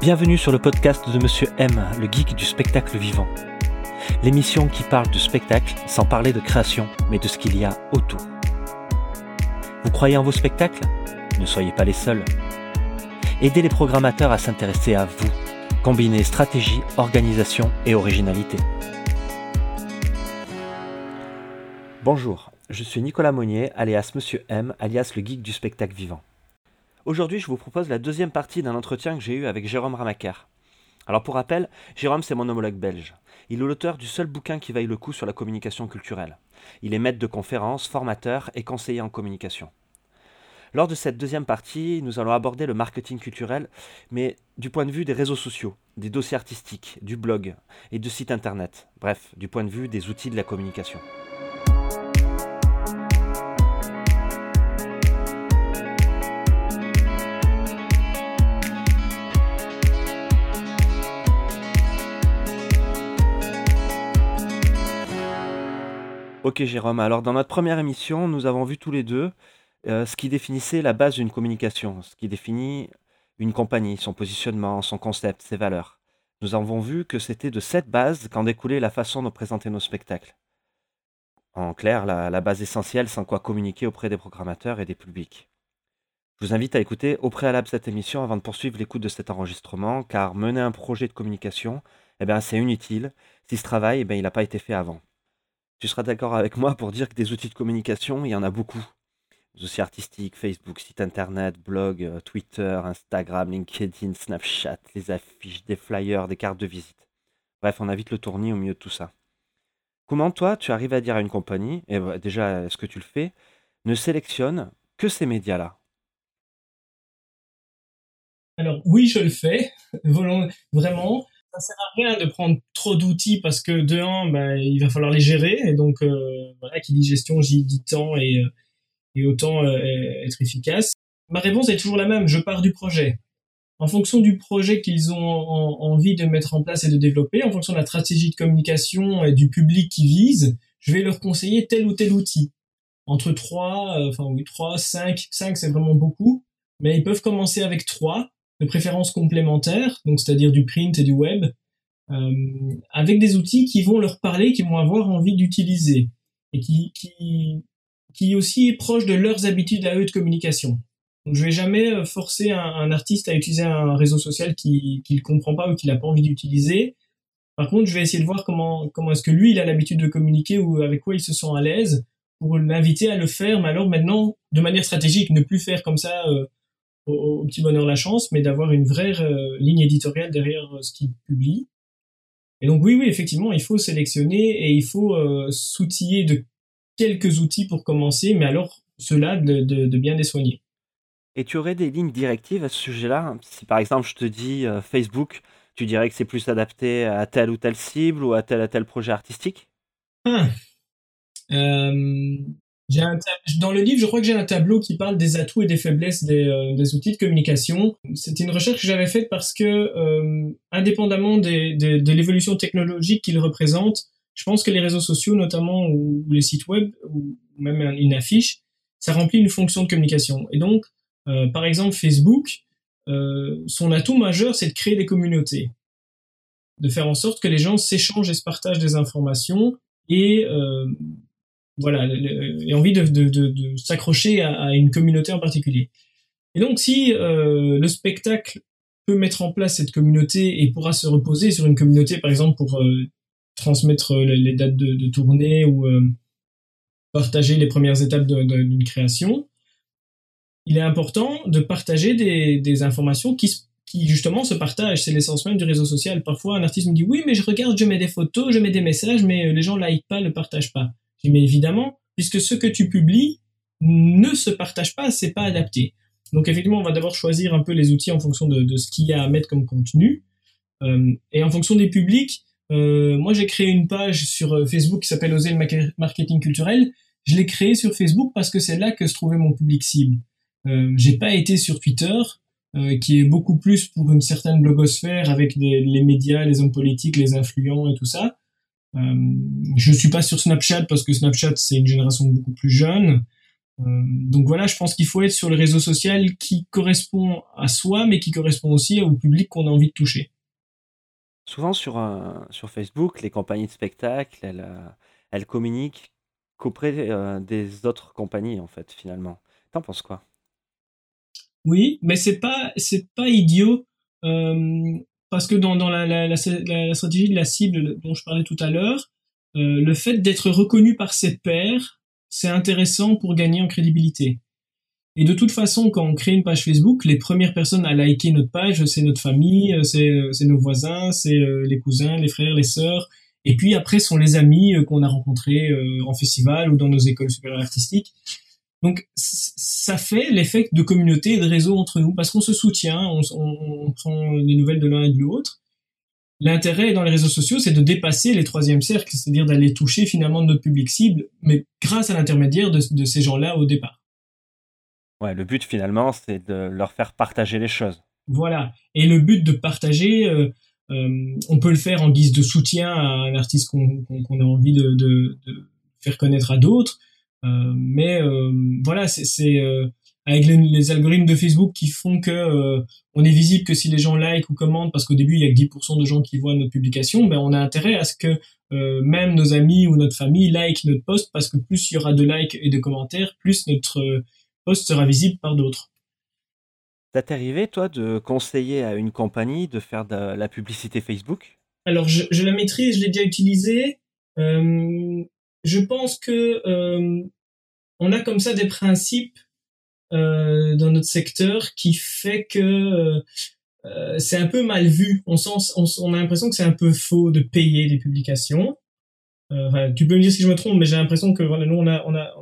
Bienvenue sur le podcast de Monsieur M, le geek du spectacle vivant. L'émission qui parle de spectacle sans parler de création, mais de ce qu'il y a autour. Vous croyez en vos spectacles? Ne soyez pas les seuls. Aidez les programmateurs à s'intéresser à vous. Combinez stratégie, organisation et originalité. Bonjour, je suis Nicolas Monnier, alias Monsieur M, alias le geek du spectacle vivant. Aujourd'hui, je vous propose la deuxième partie d'un entretien que j'ai eu avec Jérôme Ramaker. Alors pour rappel, Jérôme c'est mon homologue belge. Il est l'auteur du seul bouquin qui vaille le coup sur la communication culturelle. Il est maître de conférences, formateur et conseiller en communication. Lors de cette deuxième partie, nous allons aborder le marketing culturel, mais du point de vue des réseaux sociaux, des dossiers artistiques, du blog et de sites internet, bref, du point de vue des outils de la communication. Ok Jérôme, alors dans notre première émission, nous avons vu tous les deux euh, ce qui définissait la base d'une communication, ce qui définit une compagnie, son positionnement, son concept, ses valeurs. Nous avons vu que c'était de cette base qu'en découlait la façon de présenter nos spectacles. En clair, la, base essentielle sans quoi communiquer auprès des programmateurs et des publics. Je vous invite à écouter au préalable cette émission avant de poursuivre l'écoute de cet enregistrement, car mener un projet de communication, eh bien, c'est inutile si ce travail, eh bien, il n'a pas été fait avant. Tu seras d'accord avec moi pour dire que des outils de communication, il y en a beaucoup. Des outils artistiques, Facebook, site internet, blog, euh, Twitter, Instagram, LinkedIn, Snapchat, les affiches, des flyers, des cartes de visite. Bref, on a vite le tournis au milieu de tout ça. Comment toi, tu arrives à dire à une compagnie, et bah, déjà, est-ce que tu le fais, ne sélectionne que ces médias-là? Alors oui, je le fais, vraiment ça sert à rien de prendre trop d'outils parce que de un, bah, il va falloir les gérer et donc euh, voilà, qui dit gestion, j'y dit temps et, euh, et autant euh, être efficace. Ma réponse est toujours la même. Je pars du projet. En fonction du projet qu'ils ont envie de mettre en place et de développer, en fonction de la stratégie de communication et du public qu'ils visent, je vais leur conseiller tel ou tel outil. Entre 3, enfin oui, 3, 5, 5 c'est vraiment beaucoup, mais ils peuvent commencer avec 3 de préférences complémentaires, donc c'est-à-dire du print et du web, euh, avec des outils qui vont leur parler, qui vont avoir envie d'utiliser et qui, aussi est proche de leurs habitudes à eux de communication. Donc je vais jamais euh, forcer un, artiste à utiliser un réseau social qu'il ne comprend pas ou qu'il n'a pas envie d'utiliser. Par contre, je vais essayer de voir comment, comment est-ce que lui, il a l'habitude de communiquer ou avec quoi il se sent à l'aise pour l'inviter à le faire, mais alors maintenant, de manière stratégique, ne plus faire comme ça euh, au, petit bonheur la chance, mais d'avoir une vraie euh, ligne éditoriale derrière euh, ce qu'il publie. Et donc oui, oui, effectivement, il faut sélectionner et il faut euh, s'outiller de quelques outils pour commencer, mais alors cela de, de, bien les soigner. Et tu aurais des lignes directives à ce sujet-là? Si par exemple je te dis Facebook, tu dirais que c'est plus adapté à telle ou telle cible ou à tel ou tel projet artistique? Ah. Dans le livre, je crois que j'ai un tableau qui parle des atouts et des faiblesses des, euh, outils de communication. C'était une recherche que j'avais faite parce que, euh, indépendamment de l'évolution technologique qu'ils représentent, je pense que les réseaux sociaux, notamment ou, les sites web ou même une affiche, ça remplit une fonction de communication. Et donc, euh, par exemple, Facebook, euh, son atout majeur, c'est de créer des communautés, de faire en sorte que les gens s'échangent et se partagent des informations et voilà, et envie de, de, s'accrocher à, une communauté en particulier. Et donc, si euh, le spectacle peut mettre en place cette communauté et pourra se reposer sur une communauté, par exemple, pour euh, transmettre les, dates de, tournée ou euh, partager les premières étapes d'une création, il est important de partager des, informations qui, justement se partagent. C'est l'essence même du réseau social. Parfois, un artiste me dit oui, mais je regarde, je mets des photos, je mets des messages, mais les gens like pas, le partagent pas mais évidemment, puisque ce que tu publies ne se partage pas, c'est pas adapté. Donc effectivement, on va d'abord choisir un peu les outils en fonction de, ce qu'il y a à mettre comme contenu. Euh, et en fonction des publics, euh, moi j'ai créé une page sur euh, Facebook qui s'appelle Oser le marketing culturel. Je l'ai créée sur Facebook parce que c'est là que se trouvait mon public cible. J'ai pas été sur Twitter, qui est beaucoup plus pour une certaine blogosphère avec les médias, les hommes politiques, les influents et tout ça. Euh, je suis pas sur Snapchat parce que Snapchat c'est une génération beaucoup plus jeune. donc voilà, je pense qu'il faut être sur le réseau social qui correspond à soi, mais qui correspond aussi au public qu'on a envie de toucher. Souvent sur, sur Facebook, les compagnies de spectacle, elles, elles communiquent qu'auprès des autres compagnies, en fait, finalement. T'en penses quoi? Oui, mais c'est pas c'est pas idiot euh, parce que dans, dans la, la, la, stratégie de la cible dont je parlais tout à l'heure, euh, le fait d'être reconnu par ses pairs, c'est intéressant pour gagner en crédibilité. Et de toute façon, quand on crée une page Facebook, les premières personnes à liker notre page, c'est notre famille, c'est nos voisins, c'est euh, les cousins, les frères, les sœurs. Et puis après, sont les amis qu'on a rencontrés en festival ou dans nos écoles supérieures artistiques. Donc ça fait l'effet de communauté et de réseau entre nous parce qu'on se soutient, on, on, prend les nouvelles de l'un et de l'autre. L'intérêt dans les réseaux sociaux, c'est de dépasser les troisièmes cercles, c'est-à-dire d'aller toucher finalement notre public cible, mais grâce à l'intermédiaire de, de, ces gens-là au départ. Ouais, le but finalement, c'est de leur faire partager les choses. Voilà. Et le but de partager, euh, euh, on peut le faire en guise de soutien à un artiste qu'on a envie de, de, de faire connaître à d'autres mais euh, voilà, c'est euh, avec les, algorithmes de Facebook qui font que on est visible que si les gens like ou commentent, parce qu'au début il y a que 10% de gens qui voient notre publication, mais on a intérêt à ce que même nos amis ou notre famille like notre post, parce que plus il y aura de likes et de commentaires, plus notre post sera visible par d'autres. Ça t'est arrivé, toi, de conseiller à une compagnie de faire de la publicité Facebook? Alors, je, je, la maîtrise, je l'ai déjà utilisée. Euh, je pense que euh, on a comme ça des principes euh, dans notre secteur qui fait que euh, c'est un peu mal vu. On, sent, on, a l'impression que c'est un peu faux de payer des publications. Euh, tu peux me dire si je me trompe, mais j'ai l'impression que voilà, nous on a, on a,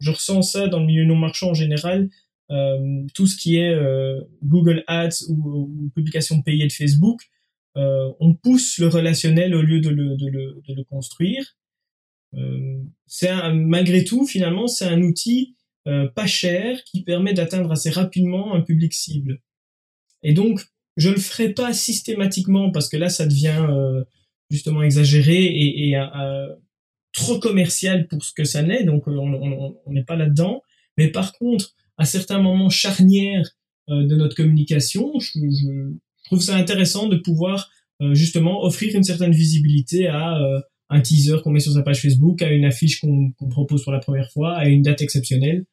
je ressens ça dans le milieu non marchand en général. Euh, tout ce qui est euh, Google Ads ou, ou publication payée de Facebook, on pousse le relationnel au lieu de le, de le, de le construire. Euh, c'est malgré tout, finalement, c'est un outil euh, pas cher qui permet d'atteindre assez rapidement un public cible. Et donc, je le ferai pas systématiquement parce que là, ça devient euh, justement exagéré et, et trop commercial pour ce que ça n'est. Donc, on n'est pas là-dedans. Mais par contre, à certains moments charnières de notre communication, je, je, trouve ça intéressant de pouvoir justement offrir une certaine visibilité à un teaser qu'on met sur sa page Facebook, à une affiche qu'on propose pour la première fois, à une date exceptionnelle.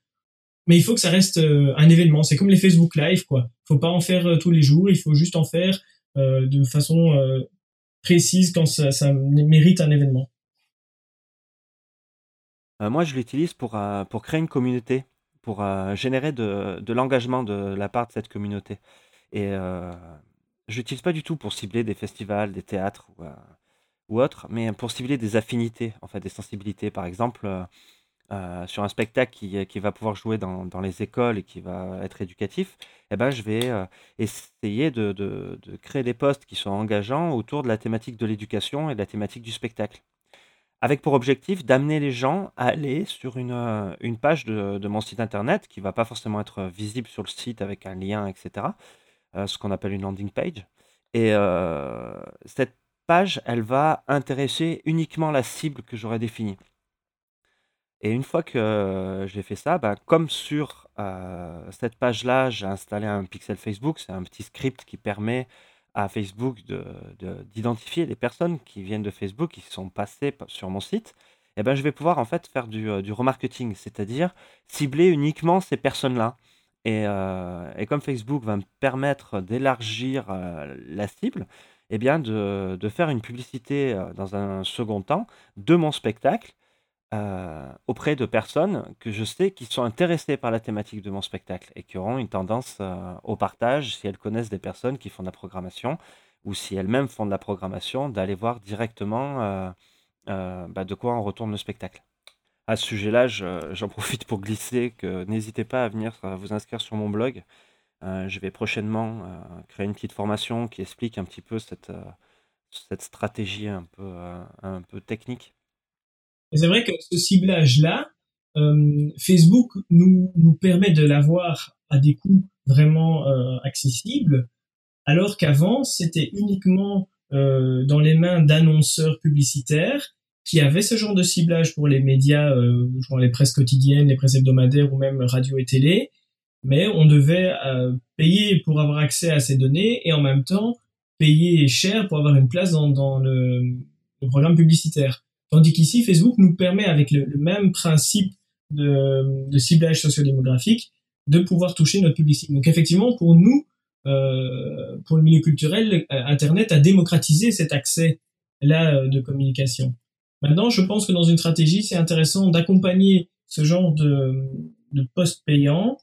Mais il faut que ça reste euh, un événement. C'est comme les Facebook Live, quoi. Faut pas en faire euh, tous les jours. Il faut juste en faire euh, de façon précise quand ça, mérite un événement. moi, je l'utilise pour, pour créer une communauté, pour générer de, de l'engagement de la part de cette communauté. Et je l'utilise pas du tout pour cibler des festivals, des théâtres ou autre, mais pour cibler des affinités, en fait, des sensibilités. Par exemple, euh, euh, sur un spectacle qui, qui va pouvoir jouer dans, dans, les écoles et qui va être éducatif, eh ben, je vais euh, essayer de, de, de, créer des postes qui sont engageants autour de la thématique de l'éducation et de la thématique du spectacle. Avec pour objectif d'amener les gens à aller sur une, une page de, de, mon site internet qui va pas forcément être visible sur le site avec un lien, etc. ce qu'on appelle une landing page. Et cette page, elle va intéresser uniquement la cible que j'aurais définie. Et une fois que j'ai fait ça, ben, comme sur euh, cette page-là, j'ai installé un pixel Facebook, c'est un petit script qui permet à Facebook d'identifier les personnes qui viennent de Facebook, qui sont passées sur mon site, et ben, je vais pouvoir en fait faire du, euh, remarketing, c'est-à-dire cibler uniquement ces personnes-là. Euh, et, comme Facebook va me permettre d'élargir la cible, eh bien de, faire une publicité euh, dans un second temps de mon spectacle euh, auprès de personnes que je sais qui sont intéressées par la thématique de mon spectacle et qui auront une tendance euh, au partage si elles connaissent des personnes qui font de la programmation ou si elles-mêmes font de la programmation, d'aller voir directement bah, de quoi on retourne le spectacle. À ce sujet-là, j'en profite pour glisser que n'hésitez pas à venir vous inscrire sur mon blog euh, je vais prochainement euh, créer une petite formation qui explique un petit peu cette, euh, stratégie un peu, un peu technique. C'est vrai que ce ciblage-là, Facebook nous, nous permet de l'avoir à des coûts vraiment accessibles, alors qu'avant, c'était uniquement dans les mains d'annonceurs publicitaires qui avait ce genre de ciblage pour les médias, les presses quotidiennes, les presses hebdomadaires ou même radio et télé, mais on devait euh, payer pour avoir accès à ces données et en même temps payer cher pour avoir une place dans, dans le, le, programme publicitaire. Tandis qu'ici, Facebook nous permet, avec le, le même principe de, de ciblage sociodémographique, de pouvoir toucher notre publicité. Donc effectivement, pour nous, euh, pour le milieu culturel, euh, Internet a démocratisé cet accès-là euh, de communication. Maintenant, je pense que dans une stratégie, c'est intéressant d'accompagner ce genre de, de poste payant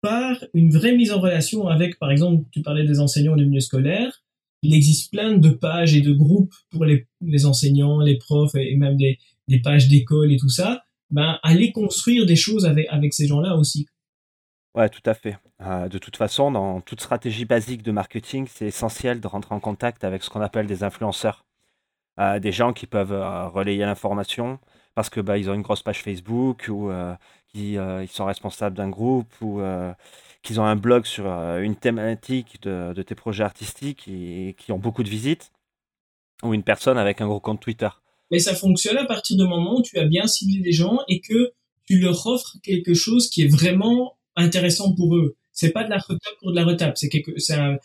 par une vraie mise en relation avec, par exemple, tu parlais des enseignants du milieu scolaire, il existe plein de pages et de groupes pour les, les enseignants, les profs et même des, des pages d'école et tout ça, ben, aller construire des choses avec, avec ces gens-là aussi. Ouais, tout à fait. Euh, de toute façon, dans toute stratégie basique de marketing, c'est essentiel de rentrer en contact avec ce qu'on appelle des influenceurs. Euh, des gens qui peuvent euh, relayer l'information parce que bah, ont une grosse page Facebook ou qui ils sont responsables d'un groupe ou qu'ils ont un blog sur une thématique de, de tes projets artistiques et, qui ont beaucoup de visites ou une personne avec un gros compte Twitter. Mais ça fonctionne à partir du moment où tu as bien ciblé les gens et que tu leur offres quelque chose qui est vraiment intéressant pour eux. C'est pas de la retape pour de la retape. C'est quelque, c'est un,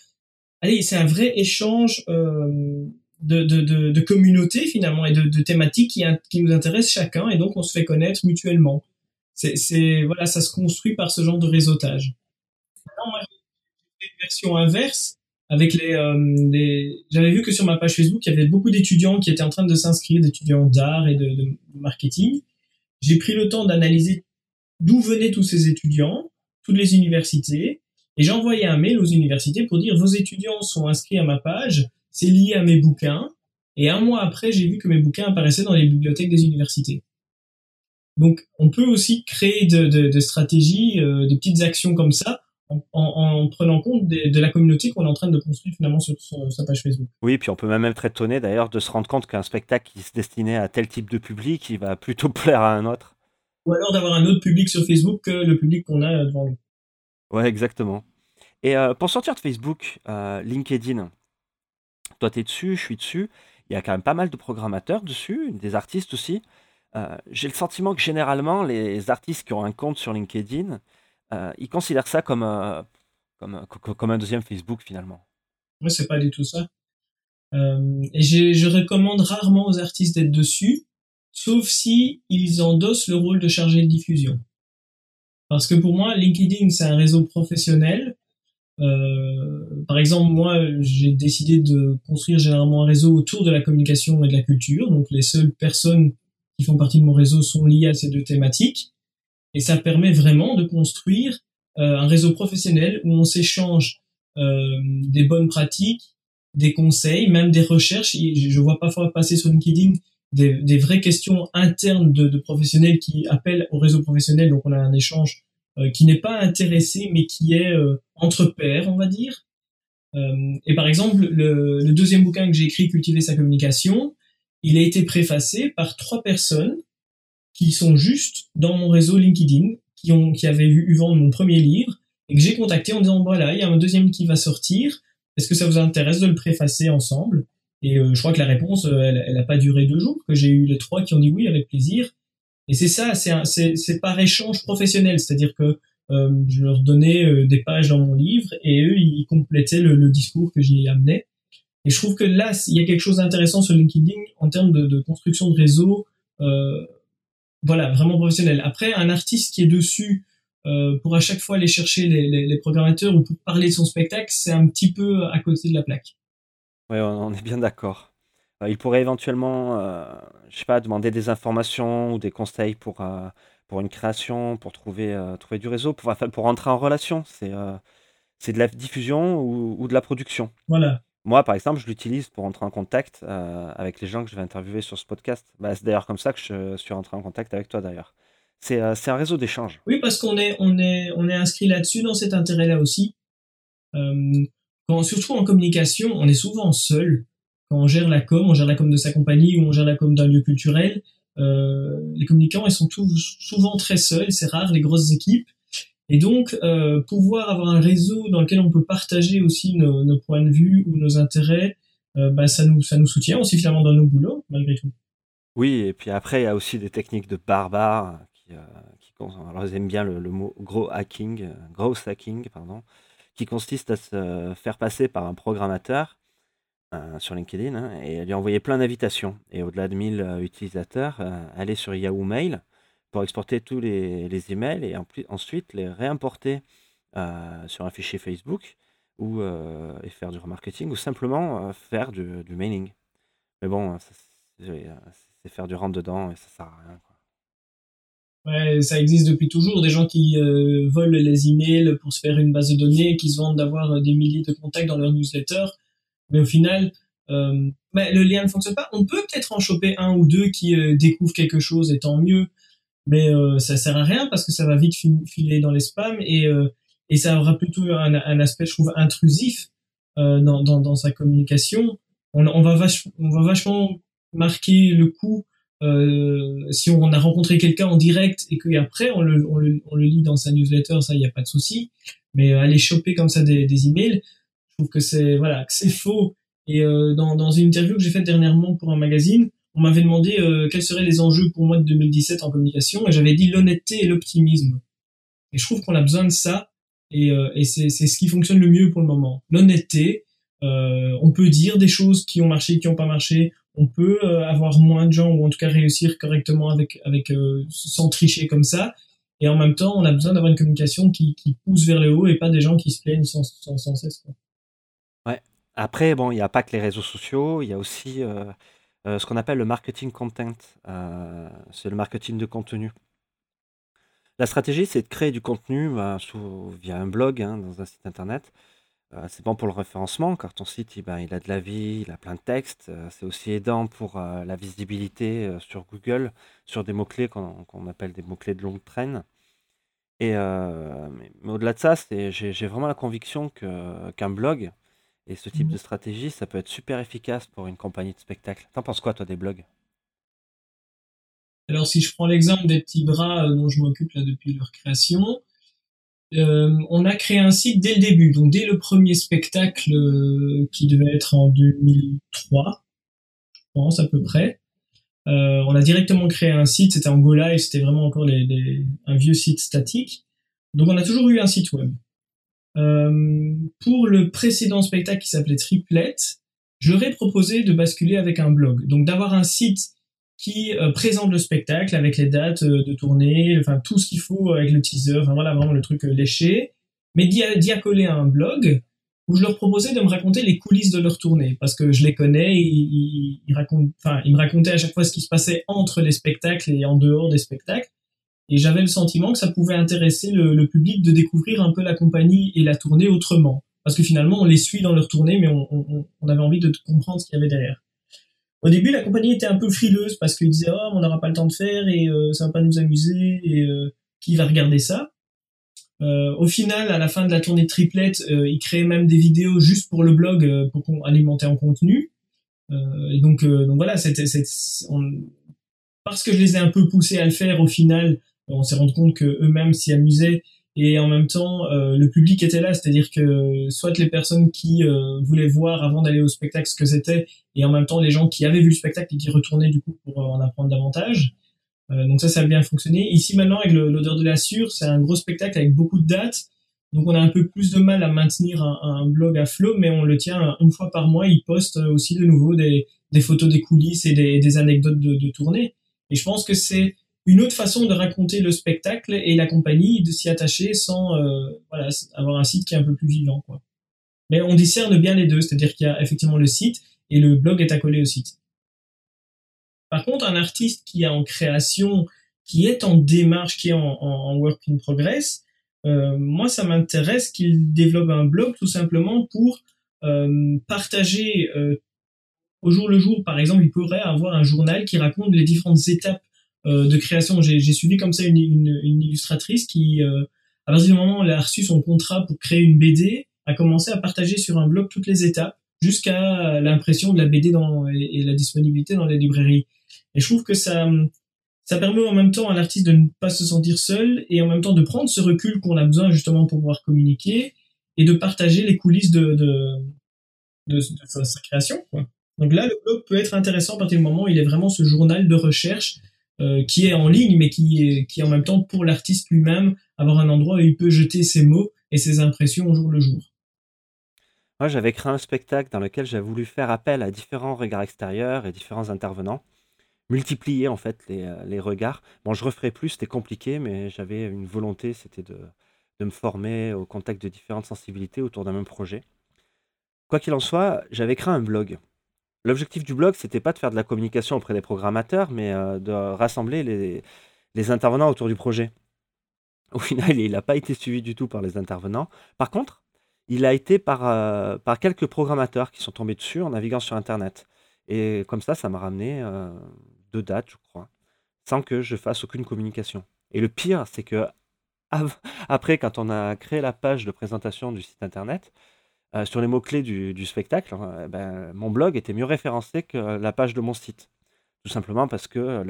allez, c'est un vrai échange euh, de, de, de, de, communauté finalement et de, de thématiques qui, qui nous intéressent chacun et donc on se fait connaître mutuellement. C'est, voilà, ça se construit par ce genre de réseautage. Maintenant, moi, j'ai une version inverse avec les, euh, les... j'avais vu que sur ma page Facebook, il y avait beaucoup d'étudiants qui étaient en train de s'inscrire, d'étudiants d'art et de, de marketing. J'ai pris le temps d'analyser d'où venaient tous ces étudiants, toutes les universités, et j'ai envoyé un mail aux universités pour dire vos étudiants sont inscrits à ma page, c'est lié à mes bouquins, et un mois après, j'ai vu que mes bouquins apparaissaient dans les bibliothèques des universités. Donc, on peut aussi créer de, de, de stratégies, euh, de petites actions comme ça, en, en, prenant compte de, de la communauté qu'on est en train de construire finalement sur, sur, sa page Facebook. Oui, puis on peut même être étonné d'ailleurs de se rendre compte qu'un spectacle qui se destinait à tel type de public, il va plutôt plaire à un autre ou alors d'avoir un autre public sur Facebook que le public qu'on a devant nous. Ouais, exactement. Et euh, pour sortir de Facebook, euh, LinkedIn, toi tu es dessus, je suis dessus, il y a quand même pas mal de programmateurs dessus, des artistes aussi. Euh, j'ai le sentiment que généralement, les artistes qui ont un compte sur LinkedIn, ils considèrent ça comme, comme, comme un deuxième Facebook finalement. Moi, c'est pas du tout ça. et je recommande rarement aux artistes d'être dessus sauf si ils endossent le rôle de chargé de diffusion. Parce que pour moi, LinkedIn, c'est un réseau professionnel. Euh, par exemple, moi, j'ai décidé de construire généralement un réseau autour de la communication et de la culture. Donc, les seules personnes qui font partie de mon réseau sont liées à ces deux thématiques. Et ça permet vraiment de construire euh, un réseau professionnel où on s'échange euh, des bonnes pratiques, des conseils, même des recherches. je vois pas passer sur LinkedIn des, des vraies questions internes de, de, professionnels qui appellent au réseau professionnel. Donc on a un échange euh, qui n'est pas intéressé, mais qui est euh, entre pairs, on va dire. Euh, et par exemple, le, le deuxième bouquin que j'ai écrit, Cultiver sa communication, il a été préfacé par trois personnes qui sont juste dans mon réseau LinkedIn, qui ont qui avaient eu vendre mon premier livre et que j'ai contacté en disant voilà, il y a un deuxième qui va sortir. Est-ce que ça vous intéresse de le préfacer ensemble? Et euh, je crois que la réponse, euh, elle n'a pas duré deux jours, que j'ai eu les trois qui ont dit oui avec plaisir. Et c'est ça, c'est par échange professionnel, c'est-à-dire que euh, je leur donnais des pages dans mon livre et eux, ils complétaient le, discours que j'y amenais. Et je trouve que là, il y a quelque chose d'intéressant sur LinkedIn en termes de, construction de réseau, voilà, vraiment professionnel. Après, un artiste qui est dessus pour à chaque fois aller chercher les, les programmateurs ou pour parler de son spectacle, c'est un petit peu à côté de la plaque. Oui, on est bien d'accord. Euh, il pourrait éventuellement, euh, je sais pas, demander des informations ou des conseils pour, euh, pour une création, pour trouver, trouver du réseau, pour, pour entrer en relation. C'est c'est de la diffusion ou, ou de la production. Voilà. Moi, par exemple, je l'utilise pour entrer en contact avec les gens que je vais interviewer sur ce podcast. Bah, c'est d'ailleurs comme ça que je suis rentré en contact avec toi, d'ailleurs. C'est c'est un réseau d'échange. Oui, parce qu'on est, on est, inscrit là-dessus, dans cet intérêt-là aussi surtout en communication, on est souvent seul. Quand on gère la com, on gère la com de sa compagnie ou on gère la com d'un lieu culturel, euh, les communicants, ils sont souvent très seuls. C'est rare les grosses équipes. Et donc, euh, pouvoir avoir un réseau dans lequel on peut partager aussi nos, points de vue ou nos intérêts, euh, bah, ça nous ça nous soutient aussi finalement dans nos boulots malgré tout. Oui, et puis après, il y a aussi des techniques de barbares qui, alors ils aiment bien le, mot gros hacking, gros hacking, pardon, qui consiste à se faire passer par un programmateur euh, sur LinkedIn hein, et lui envoyer plein d'invitations. Et au-delà de 1000 euh, utilisateurs, euh, aller sur Yahoo Mail pour exporter tous les, emails et ensuite les réimporter sur un fichier Facebook ou et faire du remarketing ou simplement faire du, mailing. Mais bon, c'est faire du rentre dedans et ça sert à rien. Ouais, ça existe depuis toujours, des gens qui euh, volent les emails pour se faire une base de données, qui se vendent d'avoir euh, des milliers de contacts dans leur newsletter, mais au final, euh, le lien ne fonctionne pas. On peut peut-être en choper un ou deux qui euh, découvrent quelque chose, et tant mieux, mais ça sert à rien parce que ça va vite filer dans les spams et, et ça aura plutôt un, un, aspect, je trouve, intrusif dans, dans, dans, sa communication. On, on, va on va vachement marquer le coup euh, si on a rencontré quelqu'un en direct et qu'après on le, on, le, on le lit dans sa newsletter, ça, il n'y a pas de souci. Mais euh, aller choper comme ça des, des emails, je trouve que c'est voilà, c'est faux. Et euh, dans, dans une interview que j'ai faite dernièrement pour un magazine, on m'avait demandé euh, quels seraient les enjeux pour moi de 2017 en communication, et j'avais dit l'honnêteté et l'optimisme. Et je trouve qu'on a besoin de ça, et, euh, et c'est, ce qui fonctionne le mieux pour le moment. L'honnêteté, on peut dire des choses qui ont marché, qui n'ont pas marché on peut euh, avoir moins de gens ou en tout cas réussir correctement avec avec euh, sans tricher comme ça et en même temps on a besoin d'avoir une communication qui, qui pousse vers le haut et pas des gens qui se plaignent sans, sans, sans cesse quoi. ouais après bon il n'y a pas que les réseaux sociaux il y a aussi euh, ce qu'on appelle le marketing content c'est le marketing de contenu la stratégie c'est de créer du contenu bah, via un blog hein, dans un site internet euh, c'est bon pour le référencement, car ton site, il, ben, il a de la vie, il a plein de textes. Euh, c'est aussi aidant pour euh, la visibilité sur Google, sur des mots-clés qu'on appelle des mots-clés de longue traîne. Et mais, au-delà de ça, j'ai vraiment la conviction qu'un blog et ce type mmh. de stratégie, ça peut être super efficace pour une compagnie de spectacle. T'en penses quoi, toi, des blogs? Alors, si je prends l'exemple des petits bras dont je m'occupe là depuis leur création, euh, on a créé un site dès le début, donc dès le premier spectacle euh, qui devait être en 2003, je pense à peu près. Euh, on a directement créé un site, c'était en Go Live, c'était vraiment encore un vieux site statique. Donc on a toujours eu un site web. Pour le précédent spectacle qui s'appelait Triplet, j'aurais proposé de basculer avec un blog, donc d'avoir un site qui euh, présente le spectacle avec les dates euh, de tournée, enfin tout ce qu'il faut avec le teaser, enfin voilà vraiment le truc euh, léché, mais d'y accoler un blog où je leur proposais de me raconter les coulisses de leur tournée. Parce que je les connais, ils, racontent, ils me racontaient à chaque fois ce qui se passait entre les spectacles et en dehors des spectacles. Et j'avais le sentiment que ça pouvait intéresser le, public de découvrir un peu la compagnie et la tournée autrement. Parce que finalement, on les suit dans leur tournée, mais on, on, on avait envie de comprendre ce qu'il y avait derrière. Au début, la compagnie était un peu frileuse parce qu'ils disaient oh, on n'aura pas le temps de faire et euh, ça va pas nous amuser et euh, qui va regarder ça? Euh, au final, à la fin de la tournée triplette, ils créaient même des vidéos juste pour le blog pour alimenter en contenu. et donc, donc voilà, c'était parce que je les ai un peu poussés à le faire. Au final, on s'est rendu compte que eux-mêmes s'y amusaient et en même temps euh, le public était là, c'est-à-dire que soit les personnes qui euh, voulaient voir avant d'aller au spectacle ce que c'était, et en même temps les gens qui avaient vu le spectacle et qui retournaient du coup pour euh, en apprendre davantage. donc ça, ça a bien fonctionné. Ici maintenant avec l'odeur de la sûre, c'est un gros spectacle avec beaucoup de dates, donc on a un peu plus de mal à maintenir un, blog à flot, mais on le tient une fois par mois. Il poste aussi de nouveau des, des photos des coulisses et des, des anecdotes de, de tournée. Et je pense que c'est une autre façon de raconter le spectacle et la compagnie, de s'y attacher sans euh, voilà, avoir un site qui est un peu plus vivant. Quoi. Mais on discerne bien les deux, c'est-à-dire qu'il y a effectivement le site et le blog est accolé au site. Par contre, un artiste qui est en création, qui est en démarche, qui est en, en, work in progress, euh, moi ça m'intéresse qu'il développe un blog tout simplement pour euh, partager euh, au jour le jour. Par exemple, il pourrait avoir un journal qui raconte les différentes étapes de création. J'ai suivi comme ça une, une, une illustratrice qui, euh, à partir du moment où elle a reçu son contrat pour créer une BD, a commencé à partager sur un blog toutes les étapes jusqu'à l'impression de la BD dans, et, la disponibilité dans les librairies. Et je trouve que ça, ça permet en même temps à l'artiste de ne pas se sentir seul et en même temps de prendre ce recul qu'on a besoin justement pour pouvoir communiquer et de partager les coulisses de, de, de, de sa création. Quoi. Donc là, le blog peut être intéressant à partir du moment où il est vraiment ce journal de recherche euh, qui est en ligne, mais qui est, qui en même temps pour l'artiste lui-même avoir un endroit où il peut jeter ses mots et ses impressions au jour le jour. Moi, j'avais créé un spectacle dans lequel j'ai voulu faire appel à différents regards extérieurs et différents intervenants, multiplier en fait les, euh, regards. Bon, je referai plus, c'était compliqué, mais j'avais une volonté, c'était de, de me former au contact de différentes sensibilités autour d'un même projet. Quoi qu'il en soit, j'avais créé un blog. L'objectif du blog, c'était pas de faire de la communication auprès des programmateurs, mais euh, de rassembler les, intervenants autour du projet. Au final, il n'a pas été suivi du tout par les intervenants. Par contre, il a été par, euh, par quelques programmateurs qui sont tombés dessus en naviguant sur Internet. Et comme ça, ça m'a ramené euh, deux dates, je crois, sans que je fasse aucune communication. Et le pire, c'est que après, quand on a créé la page de présentation du site internet, euh, sur les mots-clés du, spectacle, hein, eh ben, mon blog était mieux référencé que la page de mon site. Tout simplement parce que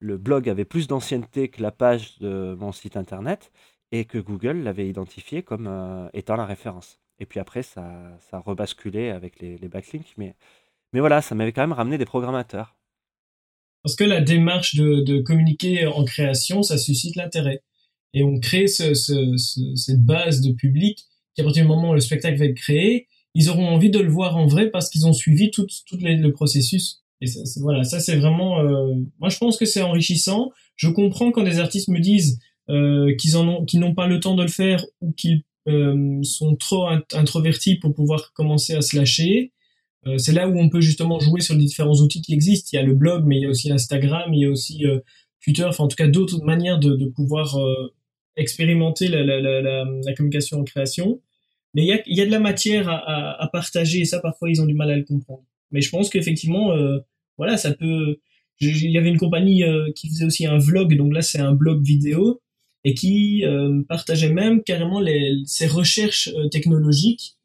le, blog avait plus d'ancienneté que la page de mon site internet et que Google l'avait identifié comme euh, étant la référence. Et puis après, ça, ça a rebasculé avec les, backlinks. Mais, mais voilà, ça m'avait quand même ramené des programmateurs. Parce que la démarche de communiquer en création, ça suscite l'intérêt et on crée ce, ce, cette base de public qui à partir du moment où le spectacle va être créé, ils auront envie de le voir en vrai parce qu'ils ont suivi tout, tout le processus. Et ça, voilà, ça c'est vraiment. Euh, moi, je pense que c'est enrichissant. Je comprends quand des artistes me disent euh, qu'ils en ont, qu'ils n'ont pas le temps de le faire ou qu'ils euh, sont trop introvertis pour pouvoir commencer à se lâcher. Euh, c'est là où on peut justement jouer sur les différents outils qui existent. Il y a le blog, mais il y a aussi Instagram, il y a aussi euh, Twitter, enfin en tout cas d'autres manières de, de pouvoir expérimenter la, la, la, la, communication en création. Mais il y a, y a de la matière à, à, à, partager et ça, parfois, ils ont du mal à le comprendre. Mais je pense qu'effectivement, euh, voilà, ça peut... Il y avait une compagnie euh, qui faisait aussi un vlog, donc là, c'est un blog vidéo, et qui euh, partageait même carrément les, ses recherches euh, technologiques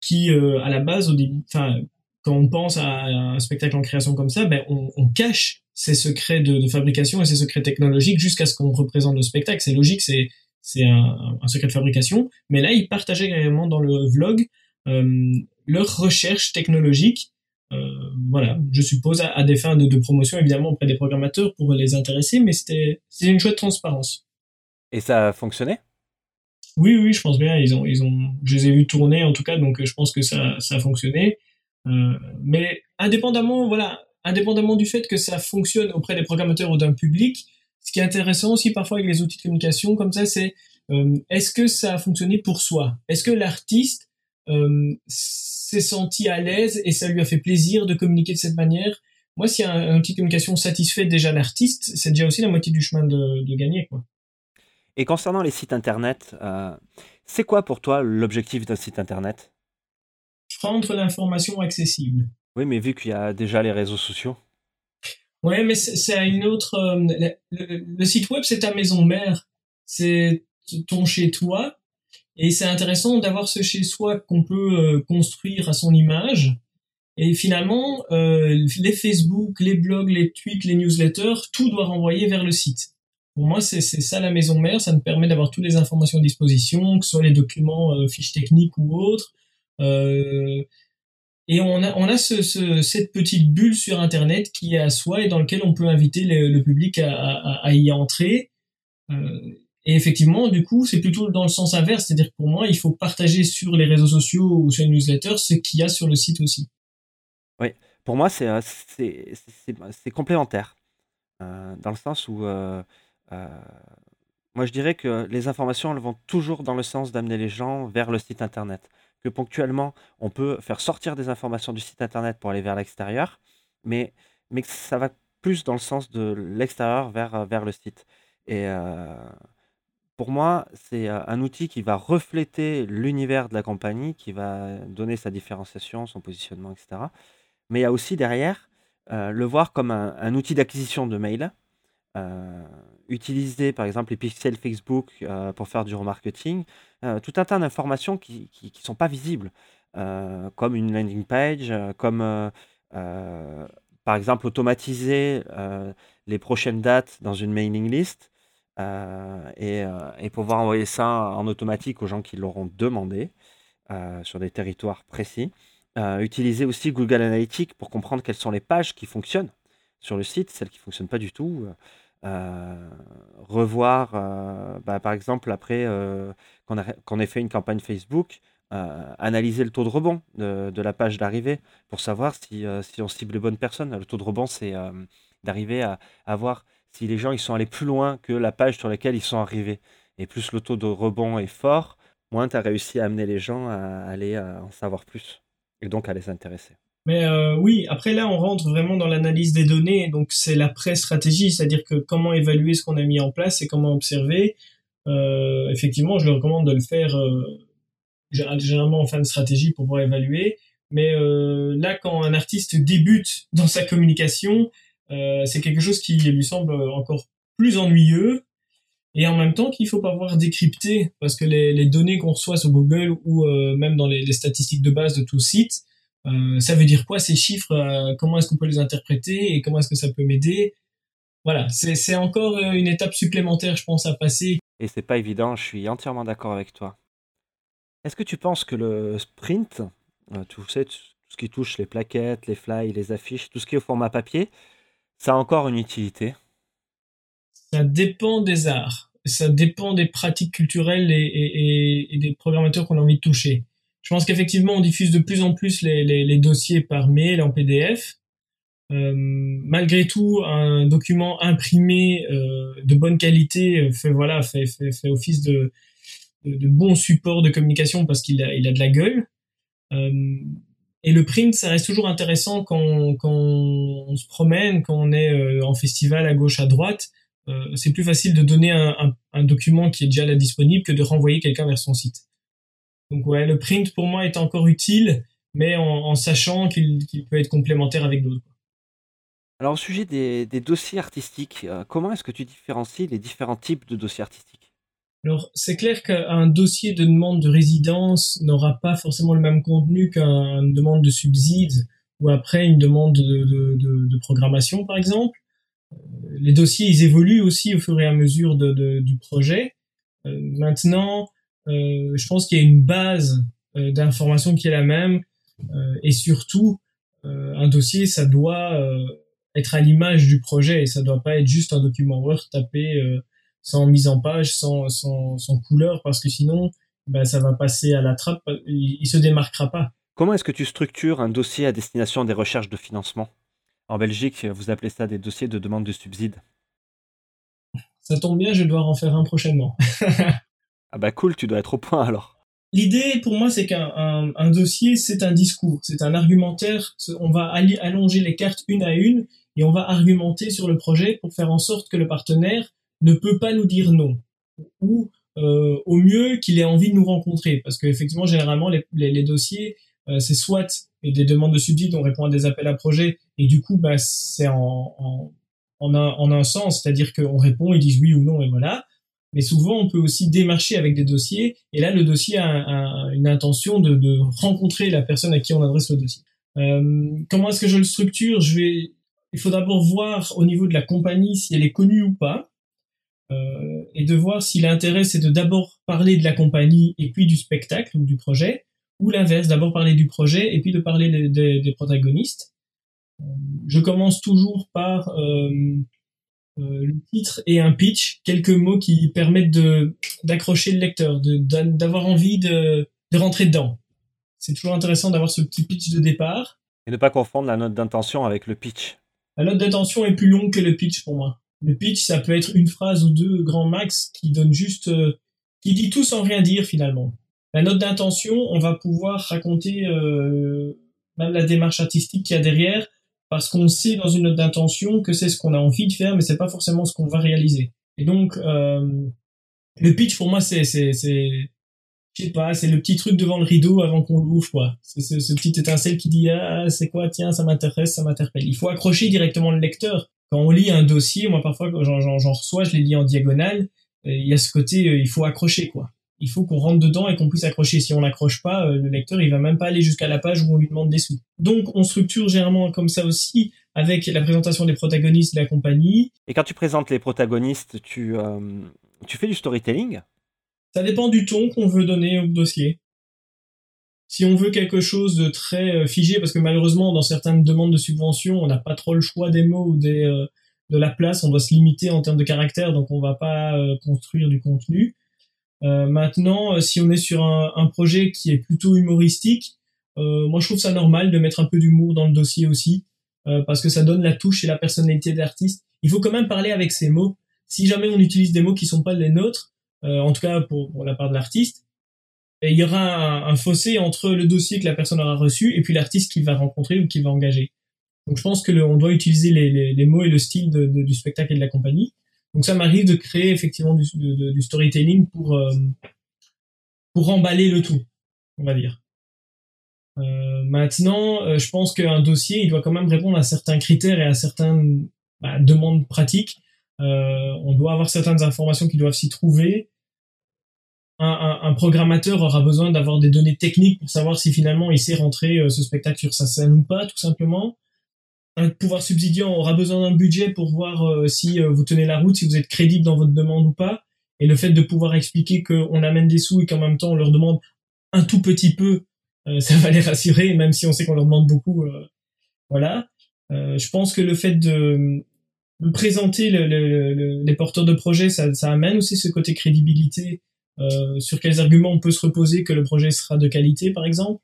qui, à la base, au début, enfin, quand on pense à un spectacle en création comme ça, ben, on, on cache ses secrets de, de, fabrication et ses secrets technologiques jusqu'à ce qu'on représente le spectacle. C'est logique, c'est c'est un, un, secret de fabrication. Mais là, ils partageaient également dans le vlog euh, leurs recherches technologiques. Euh, voilà, je suppose à, des fins de, de, promotion évidemment auprès des programmateurs pour les intéresser, mais c'était une chouette transparence. Et ça a fonctionné? Oui, oui, je pense bien. Ils ont, ils ont, je les ai vus tourner en tout cas, donc je pense que ça, ça a fonctionné. Euh, mais indépendamment, voilà, indépendamment du fait que ça fonctionne auprès des programmateurs ou d'un public, ce qui est intéressant aussi parfois avec les outils de communication comme ça, c'est euh, est-ce que ça a fonctionné pour soi? Est-ce que l'artiste euh, s'est senti à l'aise et ça lui a fait plaisir de communiquer de cette manière? Moi, si un, un outil de communication satisfait déjà l'artiste, c'est déjà aussi la moitié du chemin de, de gagner. Quoi. Et concernant les sites internet, euh, c'est quoi pour toi l'objectif d'un site internet? Rendre l'information accessible. Oui, mais vu qu'il y a déjà les réseaux sociaux. Ouais, mais c'est une autre. Euh, le, site web, c'est ta maison mère, c'est ton chez toi, et c'est intéressant d'avoir ce chez soi qu'on peut euh, construire à son image. Et finalement, euh, les Facebook, les blogs, les tweets, les newsletters, tout doit renvoyer vers le site. Pour moi, c'est ça la maison mère. Ça me permet d'avoir toutes les informations à disposition, que ce soit les documents, fiches techniques ou autres. Et on a, on a ce, ce, cette petite bulle sur Internet qui est à soi et dans lequel on peut inviter le, public à, y entrer. Euh, et effectivement, du coup, c'est plutôt dans le sens inverse, c'est-à-dire que pour moi, il faut partager sur les réseaux sociaux ou sur une newsletter ce qu'il y a sur le site aussi. Oui, pour moi, c'est euh, complémentaire, euh, dans le sens où moi, je dirais que les informations, elles vont toujours dans le sens d'amener les gens vers le site Internet que ponctuellement, on peut faire sortir des informations du site internet pour aller vers l'extérieur, mais, mais ça va plus dans le sens de l'extérieur vers, vers le site. Et euh, pour moi, c'est euh, un outil qui va refléter l'univers de la compagnie, qui va donner sa différenciation, son positionnement, etc. Mais il y a aussi derrière euh, le voir comme un, outil d'acquisition de mails. Euh, utiliser par exemple les pixels Facebook euh, pour faire du remarketing, euh, tout un tas d'informations qui ne sont pas visibles, comme une landing page, comme par exemple automatiser les prochaines dates dans une mailing list et, et, pouvoir envoyer ça en automatique aux gens qui l'auront demandé sur des territoires précis. Euh, utiliser aussi Google Analytics pour comprendre quelles sont les pages qui fonctionnent sur le site, celles qui ne fonctionnent pas du tout. Euh, revoir, euh, bah, par exemple, après qu'on ait fait une campagne Facebook, analyser le taux de rebond de, la page d'arrivée pour savoir si, on cible les bonnes personnes. Le taux de rebond, c'est d'arriver à, à, voir si les gens ils sont allés plus loin que la page sur laquelle ils sont arrivés. Et plus le taux de rebond est fort, moins tu as réussi à amener les gens à aller en savoir plus et donc à les intéresser. Mais euh, oui, après là, on rentre vraiment dans l'analyse des données, donc c'est la pré-stratégie, c'est-à-dire que comment évaluer ce qu'on a mis en place et comment observer. Euh, effectivement, je le recommande de le faire euh, généralement en fin de stratégie pour pouvoir évaluer. Mais là, quand un artiste débute dans sa communication, c'est quelque chose qui lui semble encore plus ennuyeux et en même temps qu'il faut pas voir décrypter parce que les, données qu'on reçoit sur Google ou même dans les, les, statistiques de base de tout site, euh, ça veut dire quoi ces chiffres euh, Comment est-ce qu'on peut les interpréter et comment est-ce que ça peut m'aider? Voilà, c'est encore une étape supplémentaire, je pense, à passer. Et c'est pas évident, je suis entièrement d'accord avec toi. Est-ce que tu penses que le sprint, tu sais, tout ce qui touche les plaquettes, les flyers, les affiches, tout ce qui est au format papier, ça a encore une utilité? Ça dépend des arts, ça dépend des pratiques culturelles et, des programmateurs qu'on a envie de toucher. Je pense qu'effectivement, on diffuse de plus en plus les, dossiers par mail en PDF. Euh, malgré tout, un document imprimé euh, de bonne qualité fait voilà fait, fait, office de, de, bon support de communication parce qu'il a, il a de la gueule. Euh, et le print, ça reste toujours intéressant quand, quand on se promène, quand on est en festival à gauche, à droite. Euh, c'est plus facile de donner un, document qui est déjà là disponible que de renvoyer quelqu'un vers son site. Donc ouais, le print pour moi est encore utile, mais en, sachant qu'il peut être complémentaire avec d'autres. Alors au sujet des, dossiers artistiques, euh, comment est-ce que tu différencies les différents types de dossiers artistiques? Alors c'est clair qu'un dossier de demande de résidence n'aura pas forcément le même contenu qu'une demande de subside ou après une demande de programmation par exemple les dossiers, ils évoluent aussi au fur et à mesure du projet. Euh, maintenant, euh, je pense qu'il y a une base euh, d'information qui est la même, et surtout, un dossier, ça doit être à l'image du projet, et ça doit pas être juste un document Word tapé sans mise en page, sans, sans, sans couleur, parce que sinon, ben, ça va passer à la trappe, il, il se démarquera pas. Comment est-ce que tu structures un dossier à destination des recherches de financement? En Belgique, vous appelez ça des dossiers de demande de subside. Ça tombe bien, je dois en faire un prochainement. ah bah cool, tu dois être au point alors. L'idée pour moi, c'est qu'un dossier, c'est un discours, c'est un argumentaire. On va allonger les cartes une à une et on va argumenter sur le projet pour faire en sorte que le partenaire ne peut pas nous dire non. Ou euh, au mieux qu'il ait envie de nous rencontrer. Parce qu'effectivement, généralement, les, dossiers, euh, c'est soit des demandes de subsides, on répond à des appels à projets, et du coup, bah, c'est en, en, en, un, en un sens, c'est-à-dire qu'on répond, ils disent oui ou non, et voilà. Mais souvent, on peut aussi démarcher avec des dossiers, et là, le dossier a, une intention de, rencontrer la personne à qui on adresse le dossier. Euh, comment est-ce que je le structure? Je vais, il faut d'abord voir au niveau de la compagnie si elle est connue ou pas, euh, et de voir si l'intérêt c'est de d'abord parler de la compagnie et puis du spectacle ou du projet, ou l'inverse, d'abord parler du projet et puis de parler des, protagonistes je commence toujours par euh, euh, le titre et un pitch, quelques mots qui permettent de d'accrocher le lecteur, d'avoir envie de, de rentrer dedans. C'est toujours intéressant d'avoir ce petit pitch de départ. Et ne pas confondre la note d'intention avec le pitch. La note d'intention est plus longue que le pitch pour moi. Le pitch, ça peut être une phrase ou deux grand max qui donne juste, euh, qui dit tout sans rien dire finalement. La note d'intention, on va pouvoir raconter euh, même la démarche artistique qu'il y a derrière, parce qu'on sait dans une note d'intention que c'est ce qu'on a envie de faire, mais c'est pas forcément ce qu'on va réaliser. Et donc, euh, le pitch pour moi, c'est, c'est, c'est, je sais pas, c'est le petit truc devant le rideau avant qu'on l'ouvre, quoi. C'est ce, ce, petit étincelle qui dit ah c'est quoi, tiens, ça m'intéresse, ça m'interpelle. Il faut accrocher directement le lecteur. Quand on lit un dossier, moi parfois quand j'en, j'en reçois, je les lis en diagonale. Il y a ce côté, euh, il faut accrocher, quoi il faut qu'on rentre dedans et qu'on puisse accrocher. Si on n'accroche pas, euh, le lecteur il va même pas aller jusqu'à la page où on lui demande des sous. Donc on structure généralement comme ça aussi avec la présentation des protagonistes de la compagnie. Et quand tu présentes les protagonistes, tu, euh, tu fais du storytelling? Ça dépend du ton qu'on veut donner au dossier. Si on veut quelque chose de très figé, parce que malheureusement dans certaines demandes de subvention, on n'a pas trop le choix des mots ou des de la place, on doit se limiter en termes de caractère, donc on va pas construire du contenu. Maintenant, si on est sur un, un, projet qui est plutôt humoristique, moi je trouve ça normal de mettre un peu d'humour dans le dossier aussi. Euh, parce que ça donne la touche et la personnalité de l'artiste. Il faut quand même parler avec ces mots. Si jamais on utilise des mots qui sont pas les nôtres, euh, en tout cas pour, pour la part de l'artiste, il y aura un, fossé entre le dossier que la personne aura reçu et puis l'artiste qu'il va rencontrer ou qu'il va engager. Donc je pense que le, on doit utiliser les, les, les, mots et le style de, de, du spectacle et de la compagnie. Donc ça m'arrive de créer effectivement du, storytelling pour euh, pour emballer le tout, on va dire. Euh, maintenant, euh, je pense qu'un dossier, il doit quand même répondre à certains critères et à certaines bah, demandes pratiques. Euh, on doit avoir certaines informations qui doivent s'y trouver. Un, un, un, programmateur aura besoin d'avoir des données techniques pour savoir si finalement il sait rentrer ce spectacle sur sa scène ou pas, tout simplement. Un pouvoir subsidiant aura besoin d'un budget pour voir si vous tenez la route, si vous êtes crédible dans votre demande ou pas. Et le fait de pouvoir expliquer qu'on amène des sous et qu'en même temps on leur demande un tout petit peu euh, ça va les rassurer, même si on sait qu'on leur demande beaucoup. Euh, voilà. Euh, je pense que le fait de, présenter les porteurs de projets, ça, amène aussi ce côté crédibilité sur quels arguments on peut se reposer que le projet sera de qualité, par exemple.